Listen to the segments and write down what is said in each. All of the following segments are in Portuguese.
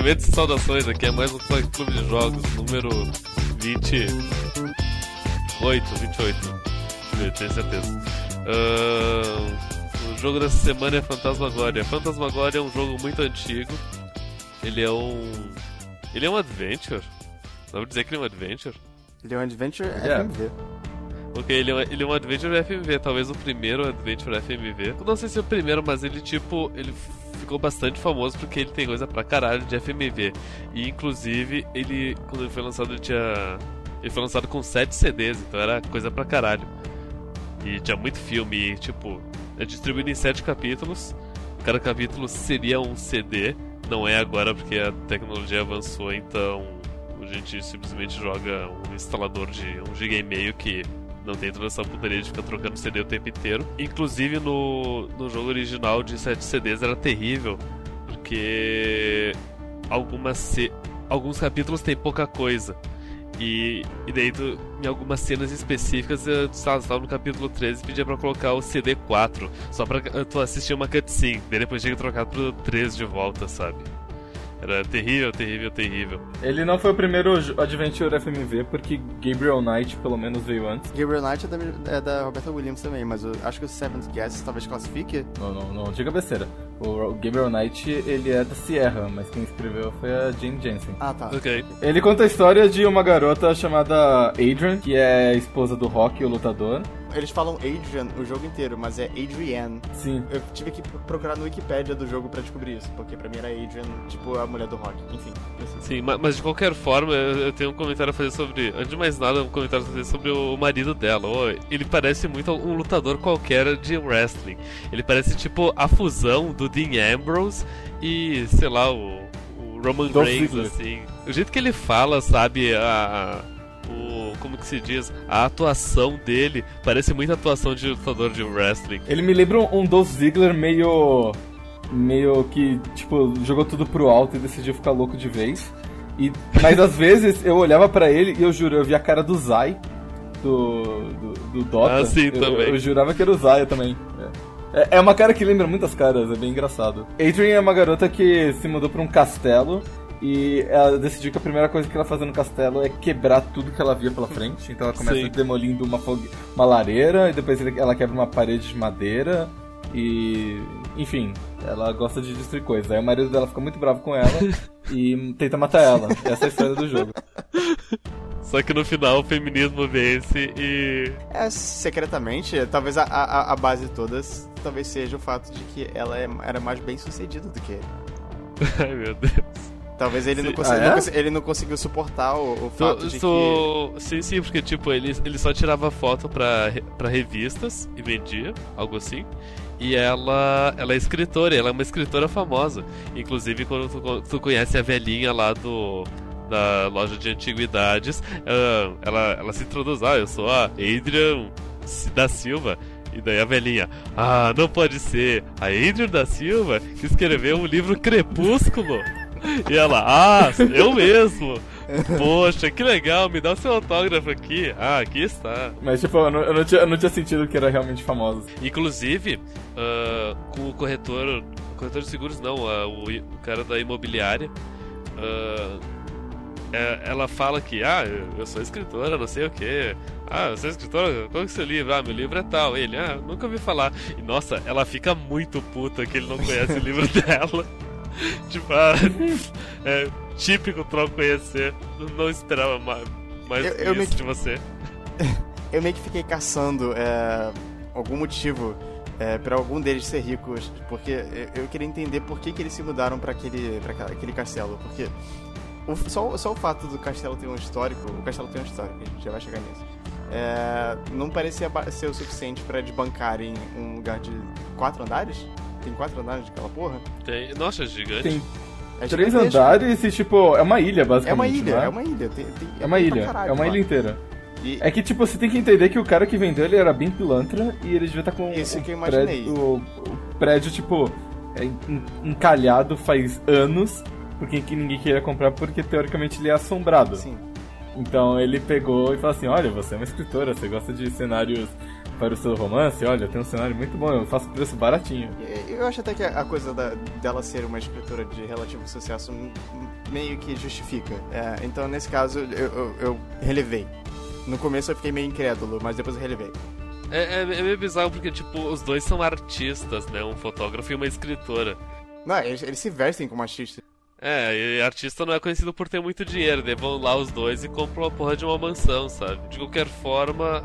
Cumprimentos e saudações, aqui é mais um toque clube de jogos, número 28, 28, tenho certeza. Uh, o jogo dessa semana é Fantasmagoria. Fantasmagoria é um jogo muito antigo, ele é um... ele é um adventure, dá pra dizer que ele é um adventure? Ele é um adventure É. FMV. Ok, ele é, um, ele é um Adventure FMV, talvez o primeiro Adventure FMV. Eu não sei se é o primeiro, mas ele, tipo, ele ficou bastante famoso porque ele tem coisa pra caralho de FMV. E, inclusive, ele, quando ele foi lançado, ele tinha... Ele foi lançado com 7 CDs, então era coisa pra caralho. E tinha muito filme, e, tipo, é distribuído em 7 capítulos. Cada capítulo seria um CD, não é agora porque a tecnologia avançou, então a gente simplesmente joga um instalador de 1 GB e meio que não tem essa putaria de ficar trocando CD o tempo inteiro. Inclusive no, no jogo original de 7 CDs era terrível, porque algumas ce- alguns capítulos tem pouca coisa. E, e daí tu, em algumas cenas específicas, eu estava no capítulo 13 e pedia pra colocar o CD 4, só pra eh, tu assistir uma cutscene, daí depois tinha que trocar pro 13 de volta, sabe? Era terrível, terrível, terrível. Ele não foi o primeiro Adventure FMV, porque Gabriel Knight pelo menos veio antes. Gabriel Knight é da, é da Roberta Williams também, mas eu acho que o Seventh Guest talvez classifique. Não, não, não diga besteira. O Gabriel Knight, ele é da Sierra, mas quem escreveu foi a Jane Jensen. Ah, tá. Ok. Ele conta a história de uma garota chamada Adrian, que é esposa do Rock, o lutador. Eles falam Adrian o jogo inteiro, mas é Adrienne. Sim. Eu tive que procurar no Wikipedia do jogo pra descobrir isso, porque pra mim era Adrian, tipo a mulher do rock. Enfim. Sim, ma- mas de qualquer forma, eu eu tenho um comentário a fazer sobre. Antes de mais nada, um comentário a fazer sobre o marido dela. Ele parece muito um lutador qualquer de wrestling. Ele parece tipo a fusão do Dean Ambrose e, sei lá, o, o Roman Dolph Reigns, assim. O jeito que ele fala, sabe, a. Como que se diz? A atuação dele parece muito a atuação de lutador de wrestling. Ele me lembra um Dolph Ziggler meio. meio que, tipo, jogou tudo pro alto e decidiu ficar louco de vez. E, mas às vezes eu olhava pra ele e eu juro, eu via a cara do Zai, do, do, do Dota. Ah, sim, eu, também. Eu, jurava que era o Zaya também. É. É- É uma cara que lembra muitas caras, é bem engraçado. Adrian é uma garota que se mudou pra um castelo e ela decidiu que a primeira coisa que ela fazia no castelo é quebrar tudo que ela via pela frente. Então ela começa Sim. demolindo uma, fogue... uma lareira e depois ela quebra uma parede de madeira e. Enfim, ela gosta de destruir coisas. Aí o marido dela fica muito bravo com ela e tenta matar ela. Essa é a história do jogo. Só que no final o feminismo vence e. É, secretamente, talvez a, a, a base de todas talvez seja o fato de que ela é- era mais bem sucedida do que ele. Ai meu Deus. Talvez ele, não, Sim. consi- Ah, é? não ele não conseguiu suportar o, o fato de tô- Sim, sim, porque tipo, ele, ele só tirava foto pra, pra revistas e vendia, algo assim. E ela, ela é escritora, ela é uma escritora famosa. Inclusive, quando tu, tu conhece a velhinha lá do da loja de antiguidades, ela, ela se introduz, ah, eu sou a Adrian da Silva. E daí a velhinha, ah, não pode ser, a Adrian da Silva que escreveu o livro Crepúsculo. E ela, ah, eu mesmo. Poxa, que legal, me dá o seu autógrafo aqui. Ah, aqui está. Mas, tipo, eu não, eu não tinha, eu não tinha sentido que era realmente famosa. Inclusive, ah, com o corretor. Corretor de seguros não, ah, o, o cara da imobiliária. ah, é- ela fala que, ah, eu, sou escritora, não sei o que. Ah, você é escritora? Qual que é o seu livro? Ah, meu livro é tal. Ele, ah, nunca ouvi falar. E nossa, ela fica muito puta que ele não conhece o livro dela. tipo, ah, é típico troll conhecer. Não esperava mais, mais Eu- eu isso me- de você. eu meio que fiquei caçando é, algum motivo é, para algum deles ser ricos, porque eu, eu queria entender por que, que eles se mudaram para aquele, pra aquele castelo, porque o- só, só o fato do castelo ter um histórico, o castelo tem um histórico, a gente já vai chegar nisso, é, não parecia ser o suficiente para eles bancarem um lugar de quatro andares? Tem quatro andares de aquela porra? Tem, nossa, é gigante. Tem É três gigantesco. andares e, tipo, é uma ilha, basicamente. É uma ilha, não é uma ilha. Tem, tem- É uma pra ilha, caralho é uma lá. ilha inteira. E- É que, tipo, você tem que entender que o cara que vendeu, ele era bem pilantra e ele devia estar com Isso o que eu imaginei. prédio, o, o prédio, tipo, é en- encalhado faz anos, porque que ninguém queria comprar, porque teoricamente ele é assombrado. Sim. Então ele pegou e falou assim, olha, você é uma escritora, você gosta de cenários para o seu romance, olha, tem um cenário muito bom, eu faço preço baratinho. Eu acho até que a coisa da, dela ser uma escritora de relativo sucesso meio que justifica. É, então, nesse caso, eu, eu, eu, relevei. No começo eu fiquei meio incrédulo, mas depois eu relevei. É, é, é meio bizarro porque, tipo, os dois são artistas, né? Um fotógrafo e uma escritora. Não, eles, eles se vestem como artistas. É, e artista não é conhecido por ter muito dinheiro, daí vão lá os dois e compram uma porra de uma mansão, sabe? De qualquer forma,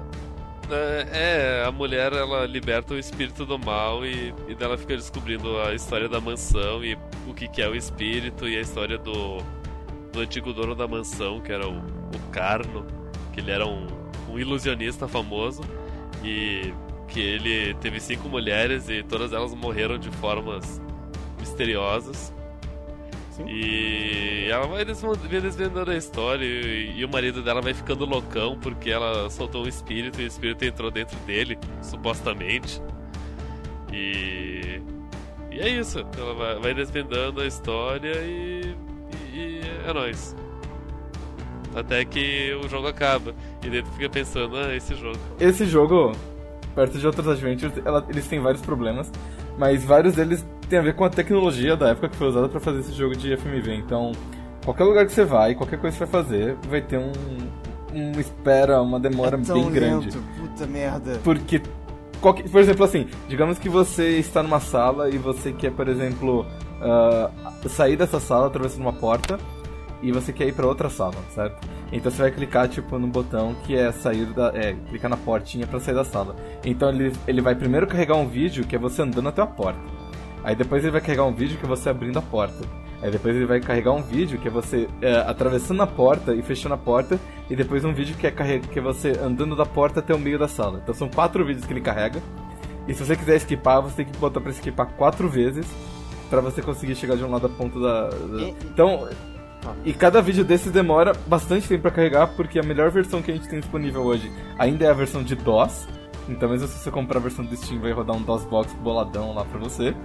é, é, a mulher ela liberta o espírito do mal e, e dela fica descobrindo a história da mansão e o que, que é o espírito e a história do, do antigo dono da mansão, que era o, o Carno, que ele era um, um ilusionista famoso e que ele teve cinco mulheres e todas elas morreram de formas misteriosas. Sim. E ela vai desvendando a história e, e, o marido dela vai ficando loucão porque ela soltou um espírito e o espírito entrou dentro dele, supostamente. E. E é isso. Ela vai, vai desvendando a história e. E, e é nóis. Até que o jogo acaba. E daí tu fica pensando, ah, esse jogo. Esse jogo, perto de outros adventures, ela, eles têm vários problemas mas vários deles têm a ver com a tecnologia da época que foi usada para fazer esse jogo de FMV. Então, qualquer lugar que você vai, qualquer coisa que você vai fazer, vai ter um, um espera, uma demora é bem grande. Lento, puta merda. Porque Qualquer, por exemplo, assim, digamos que você está numa sala e você quer, por exemplo, uh, sair dessa sala atravessando uma porta e você quer ir para outra sala, certo? Então você vai clicar tipo no botão que é sair da, é, clicar na portinha para sair da sala. Então ele, ele vai primeiro carregar um vídeo que é você andando até a porta. Aí depois ele vai carregar um vídeo que é você abrindo a porta. Aí depois ele vai carregar um vídeo que é você é, atravessando a porta e fechando a porta. E depois um vídeo que é, que é você andando da porta até o meio da sala. Então são quatro vídeos que ele carrega. E se você quiser esquipar, você tem que botar pra esquipar quatro vezes para você conseguir chegar de um lado a ponto da. da... Então e cada vídeo desses demora bastante tempo para carregar, porque a melhor versão que a gente tem disponível hoje ainda é a versão de DOS. Então, mesmo se você comprar a versão do Steam, vai rodar um DOSBox boladão lá pra você.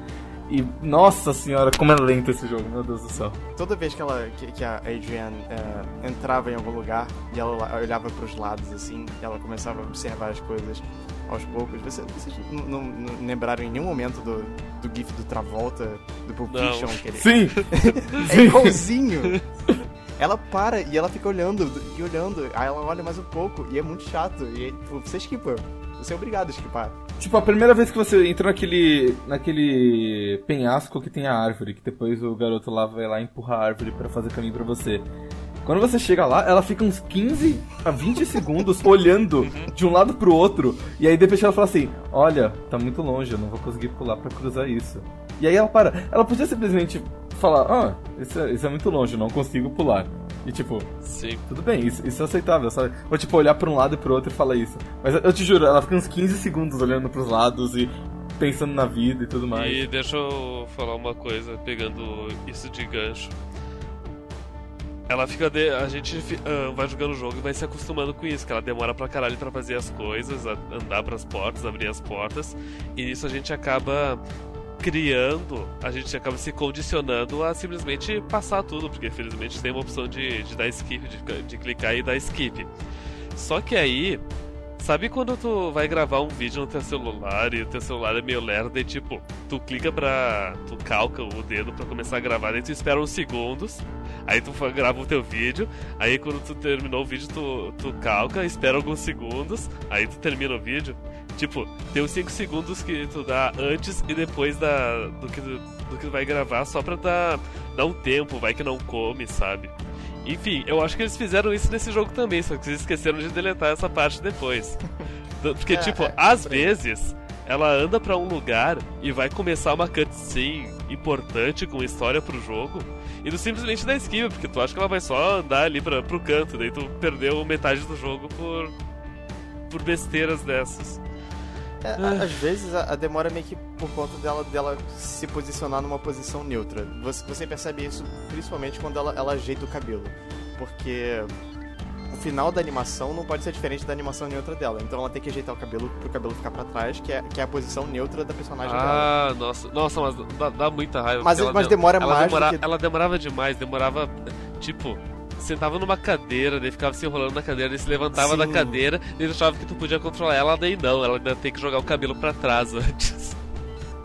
E, nossa senhora, como é lento esse jogo, meu Deus do céu. Toda vez que, ela, que, que a Adrienne é, entrava em algum lugar e ela olhava para os lados, assim, ela começava a observar as coisas aos poucos. Vocês, vocês não, não, lembraram em nenhum momento do, do GIF do Travolta, do Pulp Fiction? Que ele... Sim! é igualzinho! ela para e ela fica olhando e olhando, aí ela olha mais um pouco e é muito chato. E tipo, você esquipa. Você é obrigado a esquipar. Tipo, a primeira vez que você entra naquele. naquele penhasco que tem a árvore, que depois o garoto lá vai lá empurrar a árvore para fazer caminho para você. Quando você chega lá, ela fica uns 15 a 20 segundos olhando de um lado pro outro. E aí depois ela fala assim: Olha, tá muito longe, eu não vou conseguir pular para cruzar isso. E aí ela para. Ela podia simplesmente falar: Ah, isso é, isso é muito longe, eu não consigo pular. E tipo, Sim. tudo bem, isso, isso é aceitável, sabe? Ou tipo, olhar pra um lado e pro outro e falar isso. Mas eu te juro, ela fica uns 15 segundos olhando pros lados e pensando na vida e tudo mais. E deixa eu falar uma coisa, pegando isso de gancho ela fica. De... A gente uh, vai jogando o jogo e vai se acostumando com isso, que ela demora pra caralho pra fazer as coisas, andar pras portas, abrir as portas, e nisso a gente acaba criando, a gente acaba se condicionando a simplesmente passar tudo, porque infelizmente tem uma opção de, de dar skip, de, de clicar e dar skip. Só que aí Sabe quando tu vai gravar um vídeo no teu celular e o teu celular é meio lerdo e tipo, tu clica pra. tu calca o dedo pra começar a gravar, aí tu espera uns segundos, aí tu grava o teu vídeo, aí quando tu terminou o vídeo tu, tu calca, espera alguns segundos, aí tu termina o vídeo. Tipo, tem uns 5 segundos que tu dá antes e depois da, do, que, do que tu vai gravar só pra dar, dar um tempo, vai que não come, sabe? Enfim, eu acho que eles fizeram isso nesse jogo também, só que eles esqueceram de deletar essa parte depois. Porque, é, tipo, é, às vezes ela anda para um lugar e vai começar uma cutscene importante com história pro jogo e tu simplesmente dá esquiva, porque tu acha que ela vai só andar ali pra, pro canto, daí tu perdeu metade do jogo por, por besteiras dessas. É, ah. Às vezes a, a, demora é meio que por conta dela, dela se posicionar numa posição neutra. Você, você percebe isso principalmente quando ela, ela ajeita o cabelo. Porque o final da animação não pode ser diferente da animação neutra dela. Então ela tem que ajeitar o cabelo pro cabelo ficar para trás, que é, que é a posição neutra da personagem ah, dela. Ah, nossa, nossa, mas dá, dá muita raiva. Mas, mas demora ela mais. Demora, que... Ela demorava demais, demorava tipo sentava numa cadeira, daí ficava se enrolando na cadeira, daí se levantava Sim. da cadeira, daí ele achava que tu podia controlar ela, daí não, ela ainda tem que jogar o cabelo pra trás antes.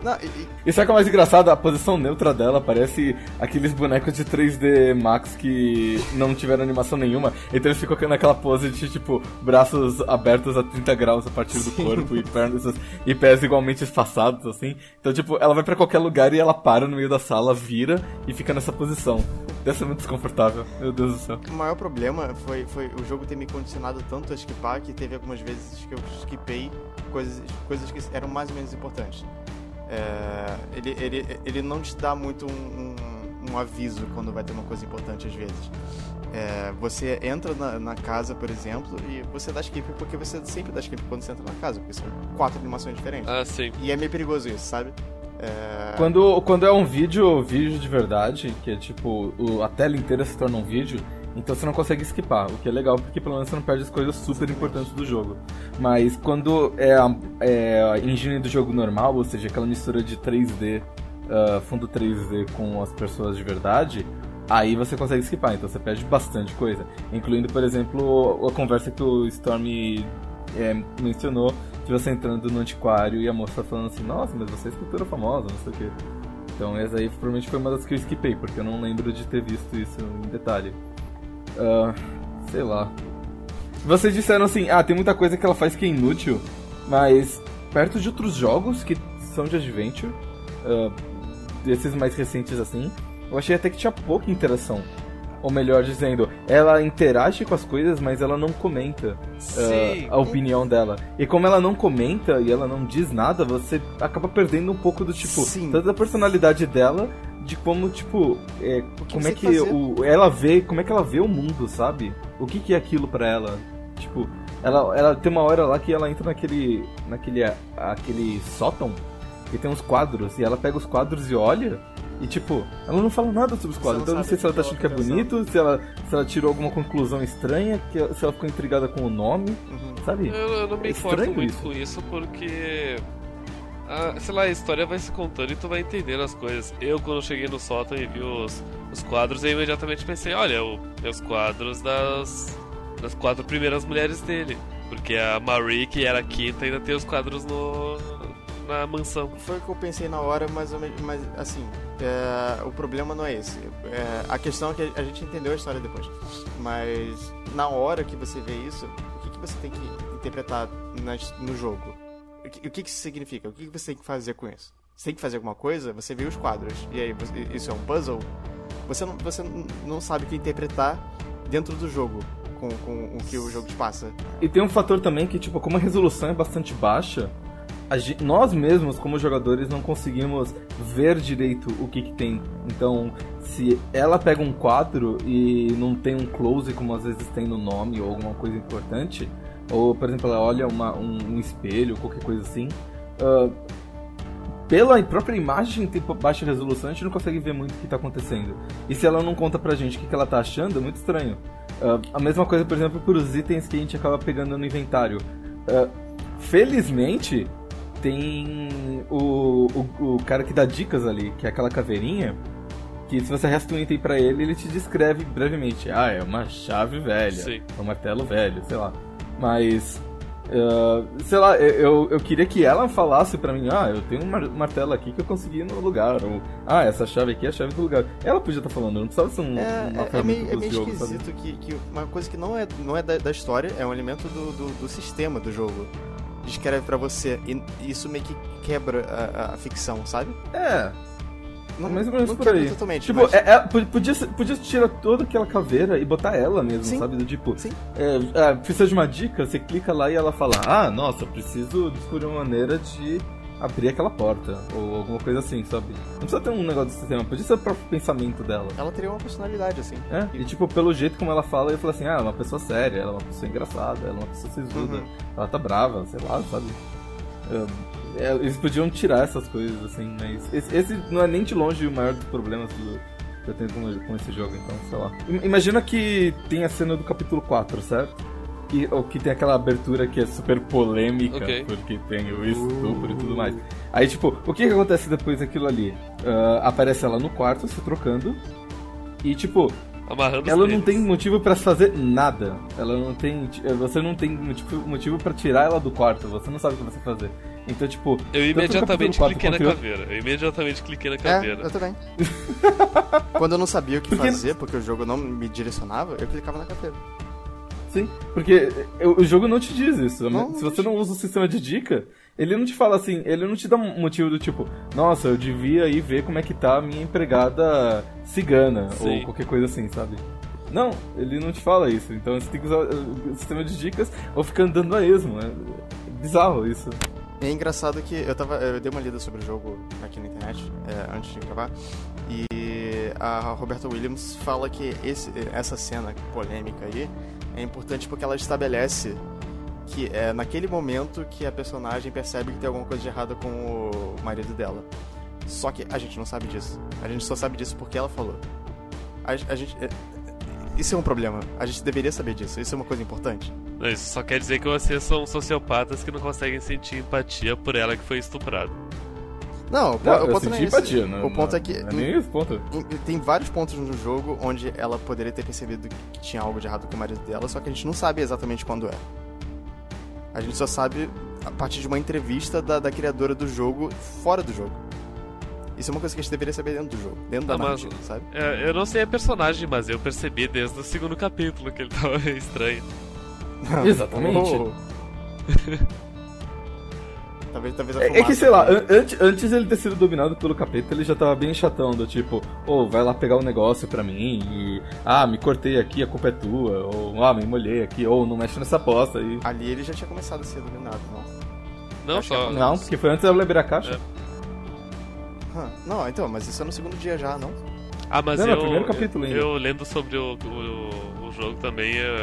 Não, e- e- sabe o que é mais engraçado? A posição neutra dela parece aqueles bonecos de 3D Max que não tiveram animação nenhuma. Então eles ficam naquela pose de, tipo, braços abertos a 30 graus a partir do corpo e pernas e pés igualmente espaçados, assim. Então, tipo, ela vai pra qualquer lugar e ela para no meio da sala, vira e fica nessa posição. Deve ser muito desconfortável. Meu Deus do céu. o maior problema foi, foi o jogo ter me condicionado tanto a skipar que teve algumas vezes que eu skipei coisas, coisas que eram mais ou menos importantes. É, ele, ele, ele não te dá muito um, um, um aviso quando vai ter uma coisa importante às vezes. É, você entra na, na casa, por exemplo, e você dá skip porque você sempre dá skip quando você entra na casa, porque são quatro animações diferentes. Ah, sim. E é meio perigoso isso, sabe? É, Quando, quando é um vídeo, vídeo de verdade, que é tipo, o- a tela inteira se torna um vídeo, então você não consegue skipar, o que é legal, porque pelo menos você não perde as coisas super importantes do jogo. Mas quando é a, é a engine do jogo normal, ou seja, aquela mistura de 3D, ah, fundo 3D com as pessoas de verdade, aí você consegue skipar, então você perde bastante coisa. Incluindo, por exemplo, a conversa que o Storm é, mencionou de você entrando no antiquário e a moça falando assim, nossa, mas você é escultura famosa, não sei o quê. Então essa aí provavelmente foi uma das que eu esquipei, porque eu não lembro de ter visto isso em detalhe. Ah, sei lá. Vocês disseram assim, ah, tem muita coisa que ela faz que é inútil, mas perto de outros jogos que são de adventure, ah, desses mais recentes assim, eu achei até que tinha pouca interação. Ou melhor dizendo, ela interage com as coisas, mas ela não comenta ah, a opinião dela. E como ela não comenta e ela não diz nada, você acaba perdendo um pouco do tipo, Sim. tanto da personalidade dela, de como, tipo, é, que como é que fazer? o, ela vê, como é que ela vê o mundo, sabe? O que, que é aquilo pra ela? Tipo, ela, ela tem uma hora lá que ela entra naquele, naquele aquele sótão e tem uns quadros, e ela pega os quadros e olha. E tipo, ela não fala nada sobre os quadros. Então eu não sei se ela tá que achando que é tá bonito, se ela, se ela tirou alguma conclusão estranha, que, se ela ficou intrigada com o nome, Uhum. sabe? Eu, eu não me É importo estranho muito isso. com isso porque. Ah, sei lá, a história vai se contando e tu vai entendendo as coisas. Eu, quando cheguei no sótão e vi os, os quadros, eu imediatamente pensei: olha, o, é os quadros das, das quatro primeiras mulheres dele. Porque a Marie, que era a quinta, ainda tem os quadros no, na mansão. Foi o que eu pensei na hora, mas, mas assim, é, o problema não é esse. É, a questão é que a gente entendeu a história depois. Mas na hora que você vê isso, o que, que você tem que interpretar no jogo? O que, o que isso significa? O que, você tem que fazer com isso? Você tem que fazer alguma coisa? Você vê os quadros. E aí, isso é um puzzle? Você não, você não- sabe o que interpretar dentro do jogo com, com o que o jogo te passa. E tem um fator também que, tipo, como a resolução é bastante baixa, a gen- nós mesmos, como jogadores, não conseguimos ver direito o que, que tem. Então, se ela pega um quadro e não tem um close, como às vezes tem no nome ou alguma coisa importante, ou, por exemplo, ela olha uma- um, um espelho, qualquer coisa assim, ah, pela própria imagem ter baixa resolução, a gente não consegue ver muito o que tá acontecendo. E se ela não conta pra gente o que, que ela tá achando, é muito estranho. Ah, a mesma coisa, por exemplo, para os itens que a gente acaba pegando no inventário. Ah, felizmente, tem o, o, o cara que dá dicas ali, que é aquela caveirinha, que se você resta um item pra ele, ele te descreve brevemente. Ah, é uma chave velha, Sim. é um martelo velho, sei lá. Mas, ah, sei lá, eu- eu, queria que ela falasse pra mim, ah, eu tenho um mar- martelo aqui que eu consegui no lugar, ou ah, essa chave aqui é a chave do lugar. Ela podia estar falando, não precisava ser um, É, é- é meio, é meio sabe? esquisito que, que uma coisa que não é, não é da, da história, é um elemento do, do, do sistema do jogo. Descreve pra você. E isso meio que quebra a, a- a ficção, sabe? É, mais ou menos não por aí. totalmente. Tipo, mas- é- é- po- podia, podia tirar toda aquela caveira e botar ela mesmo, Sim. sabe? Do tipo, Sim. é, é, precisa de uma dica, você clica lá e ela fala, ah, nossa, eu preciso descobrir uma maneira de abrir aquela porta, ou alguma coisa assim, sabe? Não precisa ter um negócio do sistema, podia ser o próprio pensamento dela. Ela teria uma personalidade, assim. É, e tipo, pelo jeito como ela fala, eu falo assim, ah, ela é uma pessoa séria, ela é uma pessoa engraçada, ela é uma pessoa sisuda, Uhum. ela tá brava, sei lá, sabe? É, é, eles podiam tirar essas coisas, assim, mas esse, esse não é nem de longe o maior dos problemas do, que eu tenho com, com esse jogo, então, sei lá. I- Imagina que tem a cena do capítulo 4, certo? E, ou que tem aquela abertura que é super polêmica, Ok. porque tem o estupro e tudo mais. Aí, tipo, o que, que acontece depois daquilo ali? Ah, aparece ela no quarto, se trocando, e, tipo, Amarrando ela não tem motivo pra fazer nada. Ela não tem. Você não tem motivo, motivo para tirar ela do quarto. Você não sabe o que você fazer. Então, tipo. Eu imediatamente cliquei na caveira. Eu imediatamente cliquei na É, caveira. eu também. Quando eu não sabia o que Porque- fazer, porque o jogo não me direcionava, eu clicava na caveira. Sim, porque o o jogo não te diz isso. Não, Se você não usa o sistema de dica, ele não te fala assim, ele não te dá um motivo do tipo, nossa, eu devia ir ver como é que tá a minha empregada cigana, Sim. ou qualquer coisa assim, sabe? Não, ele não te fala isso. Então você tem que usar o sistema de dicas ou ficar andando a esmo. É bizarro isso. É engraçado que eu tava. Eu dei uma lida sobre o jogo aqui na internet, é, antes de gravar. E a Roberta Williams fala que esse, essa cena polêmica aí é importante porque ela estabelece que é naquele momento que a personagem percebe que tem alguma coisa de errada com o marido dela. Só que a gente não sabe disso. A gente só sabe disso porque ela falou. A, a gente. É- isso é um problema. A gente deveria saber disso. Isso é uma coisa importante. Não, Isso só quer dizer que vocês são sociopatas que não conseguem sentir empatia por ela que foi estuprada. Não, o, po- Não, o eu ponto não é senti esse. empatia, não, o ponto não, é que não é nem esse ponto. Em- Tem vários pontos no jogo onde ela poderia ter percebido que tinha algo de errado com o marido dela, só que a gente não sabe exatamente quando é. A gente só sabe a partir de uma entrevista da, da criadora do jogo fora do jogo. Isso é uma coisa que a gente deveria saber dentro do jogo, dentro da Ah, mas- narrativa, sabe? É, eu não sei a personagem, mas eu percebi desde o segundo capítulo que ele tava meio estranho. Exatamente. Oh. talvez, talvez a É, é que, sei lá, an- antes, antes ele ter sido dominado pelo capeta, ele já tava bem chatão, do tipo, ô, vai lá pegar um negócio pra mim, e, ah, me cortei aqui, a culpa é tua, ou, ah, me molhei aqui, ou não mexe nessa aposta, e... Ali ele já tinha começado a ser dominado, não? Não, só. Não, porque foi antes dela liberar a caixa. É. Não, então, mas isso é no segundo dia já, não? Ah, mas Não, no eu, primeiro capítulo ainda. eu lendo sobre o, o, o jogo também, eu,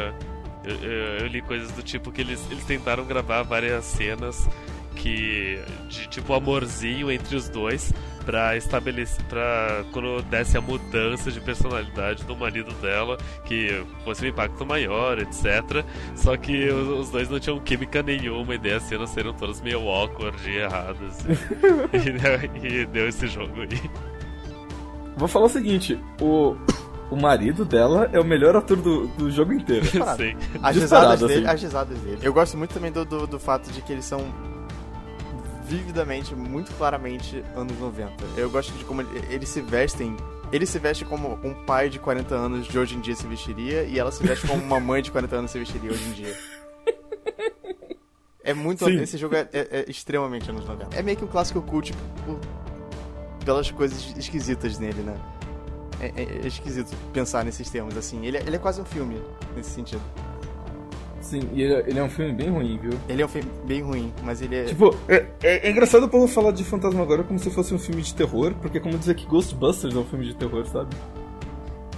eu, eu- eu li coisas do tipo que eles, eles tentaram gravar várias cenas que de tipo amorzinho entre os dois pra estabelecer pra quando desse a mudança de personalidade do marido dela que fosse um impacto maior etc só que os, os dois não tinham química nenhuma e daí as cenas seriam todas meio awkward e erradas e, deu- e deu esse jogo aí Vou falar o seguinte, o, o marido dela é o melhor ator do, do jogo inteiro. Sim. As risadas dele, assim. as risadas dele. Eu gosto muito também do, do, do fato de que eles são vividamente, muito claramente anos 90. Eu gosto de como ele- eles se vestem. Ele se veste como um pai de 40 anos de hoje em dia se vestiria e ela se veste como uma mãe de 40 anos se vestiria hoje em dia. É muito. Sim. Esse jogo é, é- é extremamente anos 90. É meio que um clássico cult por- pelas coisas esquisitas nele, né? É, é- é esquisito pensar nesses termos, assim. Ele é, ele é quase um filme, nesse sentido. Sim, e ele, ele é um filme bem ruim, viu? Ele é um filme bem ruim, mas ele é. Tipo, é, é, é engraçado o povo falar de Fantasma agora como se fosse um filme de terror, porque é como dizer que Ghostbusters é um filme de terror, sabe?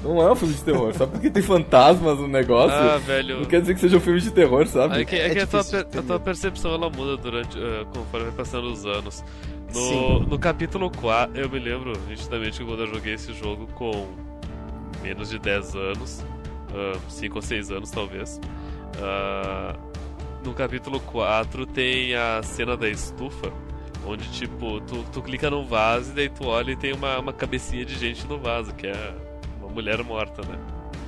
Não é um filme de terror, só porque tem fantasmas no negócio. Ah, velho. Não quer dizer que seja um filme de terror, sabe? É que, é É que a, tua, a tua percepção ela muda durante eh, conforme vai passando os anos. No, Sim. no capítulo 4, eu me lembro nitidamente que quando eu joguei esse jogo com menos de 10 anos, 5 ou 6 anos talvez. Ah, no capítulo 4 tem a cena da estufa, onde tipo, tu, tu clica num vaso e daí tu olha e tem uma, uma cabecinha de gente no vaso, que é uma mulher morta, né?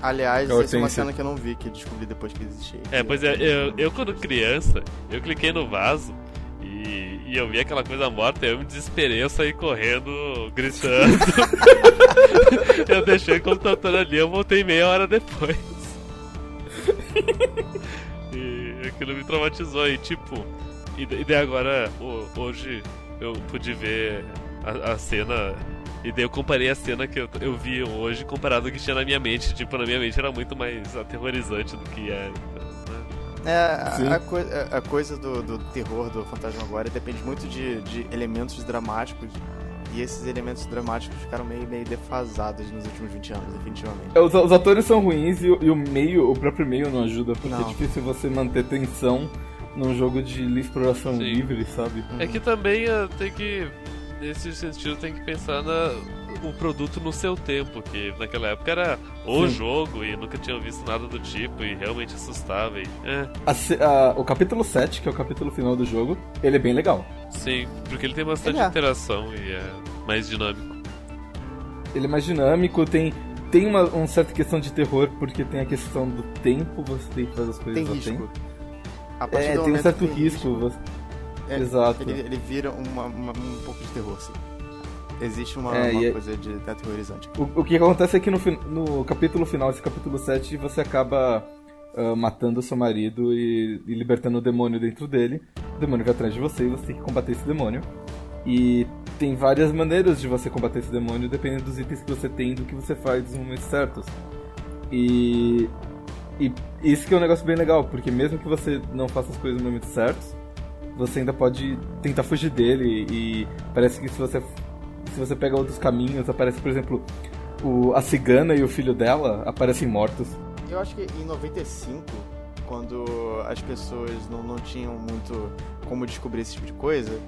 Aliás, É essa é uma cena que eu não vi, que eu descobri depois que existia. É, pois é, eu, eu quando criança, eu cliquei no vaso e, e eu vi aquela coisa morta, eu me desesperei, eu saí correndo, gritando. eu deixei o computador ali, eu voltei meia hora depois. e aquilo me traumatizou e tipo, e, da- e daí agora, ho- hoje eu pude ver a, a cena. E daí eu comparei a cena que eu, eu vi hoje comparado ao que tinha na minha mente. Tipo, na minha mente era muito mais aterrorizante do que é. É, a, a coi- a- a coisa do, do terror do Fantasma agora depende muito de, de elementos dramáticos. E esses elementos dramáticos ficaram meio, meio defasados nos últimos 20 anos, definitivamente. É, Os, os atores são ruins e, o- e o meio, o próprio meio não ajuda, porque Não. é difícil você manter tensão num jogo de exploração Sim. livre, sabe? É que também eh, tem que. Nesse sentido, tem que pensar na, o produto no seu tempo, que naquela época era o Sim. jogo e nunca tinham visto nada do tipo e realmente assustava. E, é, A a- o capítulo 7, que é o capítulo final do jogo, ele é bem legal. sim, porque ele tem bastante Ele é. interação e é mais dinâmico. Ele é mais dinâmico, tem. tem uma, uma certa questão de terror, porque tem a questão do tempo, você tem que fazer as coisas Tem risco. tempo. É, tem um certo tem risco. você- É, Exato. Ele, ele vira uma- uma- um pouco de terror, sim. Existe uma, É, uma e é- coisa de aterrorizante. O, o que acontece é que no, no capítulo final, esse capítulo 7, você acaba ah, matando seu marido e, e libertando o demônio dentro dele. O demônio vai atrás de você e você tem que combater esse demônio. E tem várias maneiras de você combater esse demônio, dependendo dos itens que você tem e do que você faz nos momentos certos. E, e isso que é um negócio bem legal, porque mesmo que você não faça as coisas nos momentos certos, você ainda pode tentar fugir dele e parece que se você se você pega outros caminhos, aparece, por exemplo, o, a cigana e o filho dela aparecem mortos. Eu acho que em 95, quando as pessoas não, não tinham muito como descobrir esse tipo de coisa,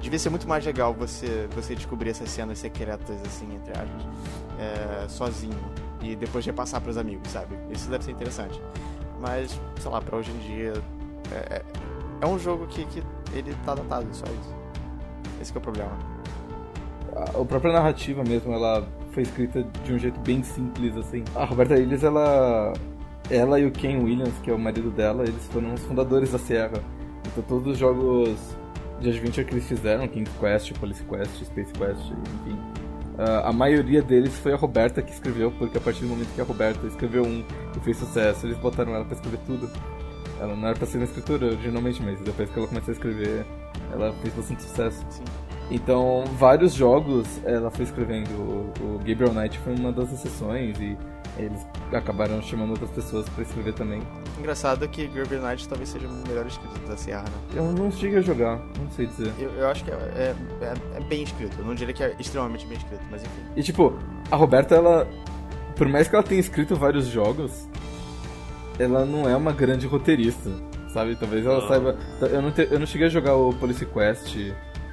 devia ser muito mais legal você, você descobrir essas cenas secretas, assim, entre aspas, é, sozinho. E depois repassar pros amigos, sabe? Isso deve ser interessante. Mas, sei lá, pra hoje em dia. É, é- é um jogo que, que ele tá datado, só isso. Esse é o problema. A, própria narrativa mesmo, ela foi escrita de um jeito bem simples, assim. A Roberta Illes, ela... Ela e o Ken Williams, que é o marido dela, eles foram os fundadores da Sierra. Então todos os jogos de adventure que eles fizeram, King Quest, Police Quest, Space Quest, enfim... ah, a maioria deles foi a Roberta que escreveu, porque a partir do momento que a Roberta escreveu um e fez sucesso, eles botaram ela pra escrever tudo. Ela não era pra ser uma escritora originalmente, mas depois que ela começou a escrever, ela fez bastante sucesso. Sim. Então, vários jogos ela foi escrevendo. O, o Gabriel Knight foi uma das exceções e eles acabaram chamando outras pessoas pra escrever também. Engraçado que Gabriel Knight talvez seja o melhor escrito da Sierra, né? Eu não cheguei a jogar, não sei dizer. Eu, eu acho que é, é, é- é bem escrito. Eu não diria que é extremamente bem escrito, mas enfim. E tipo, a Roberta, ela. Por mais que ela tenha escrito vários jogos, ela não é uma grande roteirista, sabe? Talvez ela Não. saiba. Eu não, te- eu não cheguei a jogar o Police Quest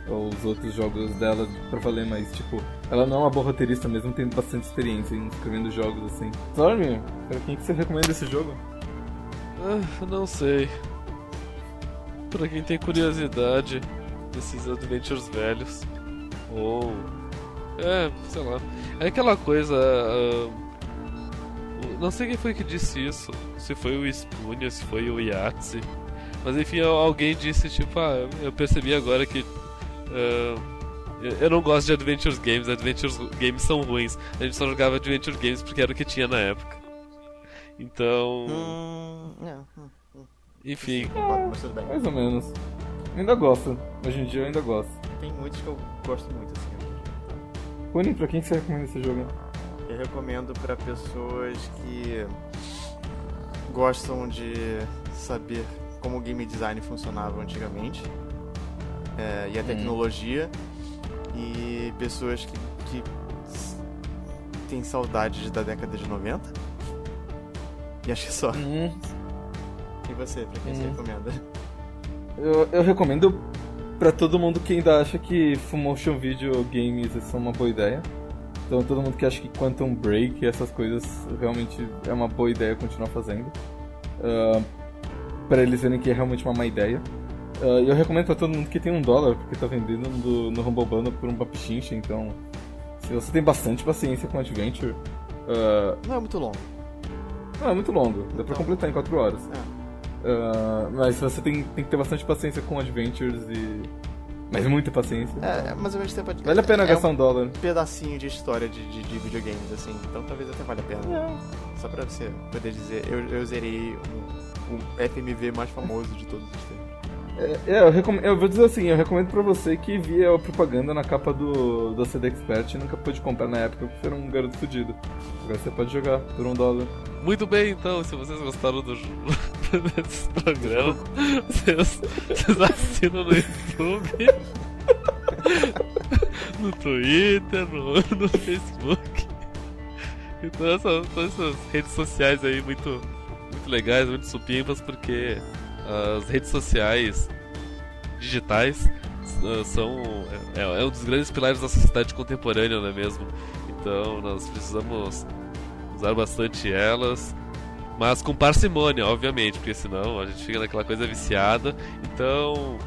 os outros jogos dela pra valer, mas tipo, ela não é uma boa roteirista mesmo tendo bastante experiência em escrevendo jogos assim. Stormy, pra quem que você recomenda esse jogo? Ah, não sei. Pra quem tem curiosidade desses adventures velhos. Ou. É, sei lá. É aquela coisa. o- não sei quem foi que disse isso. Se foi o Spunha, se foi o Yahtzee. Mas enfim, al- alguém disse tipo, ah, eu percebi agora que. Ah, eu- não gosto de Adventures Games, Adventures Games são ruins. A gente só jogava Adventure Games porque era o que tinha na época. Então. Hum. É, hum, Enfim. mas tudo bem. Mais ou menos. Eu ainda gosto. Hoje em dia eu ainda gosto. Tem muitos que eu gosto muito, assim. Rony, pra quem que você recomenda esse jogo? Eu recomendo pra pessoas que gostam de saber como o game design funcionava antigamente é, e a tecnologia e pessoas que, que têm saudades da década de 90 e acho que só. Hum, E você, pra quem você Hum. recomenda? Eu, eu recomendo pra todo mundo que ainda acha que full motion video games são uma boa ideia. Então todo mundo que acha que Quantum Break e essas coisas realmente é uma boa ideia continuar fazendo. Ah, pra eles verem que é realmente uma má ideia. E eu recomendo pra todo mundo que tem um dólar, porque tá vendendo no, no Humble Bundle por um papichincha, então... Se você tem bastante paciência com Adventure... ah, Não é muito longo. não é muito longo, dá pra Então. completar em 4 horas. É. Ah, mas você tem, tem que ter bastante paciência com Adventures e. Mas muita paciência. É, mas ao mesmo tempo Vale a pena é gastar um um dólar. pedacinho de história de, de, de videogames, assim, então talvez até valha a pena. É. Só pra você poder dizer, eu, eu zerei o, o FMV mais famoso de todos os tempos. É, é, eu, eu vou dizer assim, eu recomendo pra você que via a propaganda na capa do, do CD Expert e nunca pôde comprar na época porque era um garoto fudido. Agora você pode jogar por um dólar. Muito bem, então, se vocês gostaram do desse programa, vocês, vocês assinam no YouTube, no Twitter, no, no Facebook. Então essas, todas essas redes sociais aí muito, muito legais, muito supimpas, porque as redes sociais digitais ah, são é, é um dos grandes pilares da sociedade contemporânea, não é mesmo? Então nós precisamos usar bastante elas, mas com parcimônia, obviamente, porque senão a gente fica naquela coisa viciada. Então,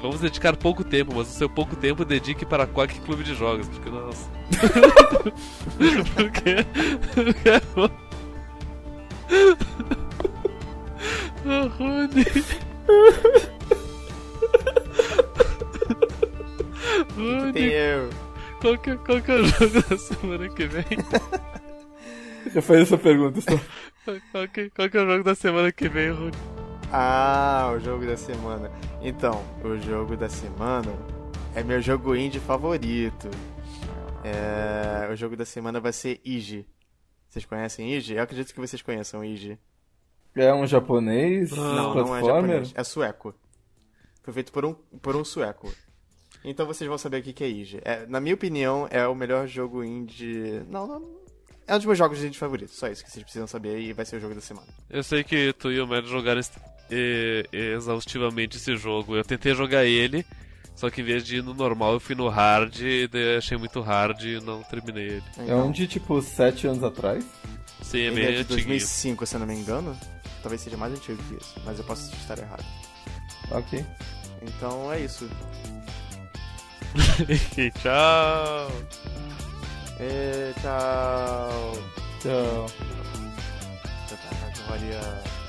Vamos dedicar pouco tempo, mas o seu pouco tempo dedique para Quack Clube de Jogos, porque nossa. porque. porque é Rony. Rony, Tem eu. qual que, qual que é o jogo da semana que vem? Já fez essa pergunta, só. Qual que, qual que é o jogo da semana que vem, Rony? Ah, o jogo da semana. Então, o jogo da semana é meu jogo indie favorito. É, o jogo da semana vai ser Iji. Vocês conhecem Iji? Eu acredito que vocês conheçam Iji. É um japonês? Não, Não, é platformer? japonês, é sueco. Foi feito por um, por um sueco. Então vocês vão saber o que que é Iji. É, na minha opinião, é o melhor jogo indie. Não, não. É um dos meus jogos indie favoritos. Só isso que vocês precisam saber e vai ser o jogo da semana. Eu sei que tu e o Matt jogaram e- exaustivamente esse jogo. Eu tentei jogar ele, só que em vez de ir no normal, eu fui no hard, e achei muito hard e não terminei ele. É um de tipo 7 anos atrás? Sim, é Ele bem é de antiguinho. 2005, se eu não me engano. Talvez seja mais antigo que isso, mas eu posso estar errado. Ok. Então é isso. E tchau! E, tchau. Tchau. Tá, Olha.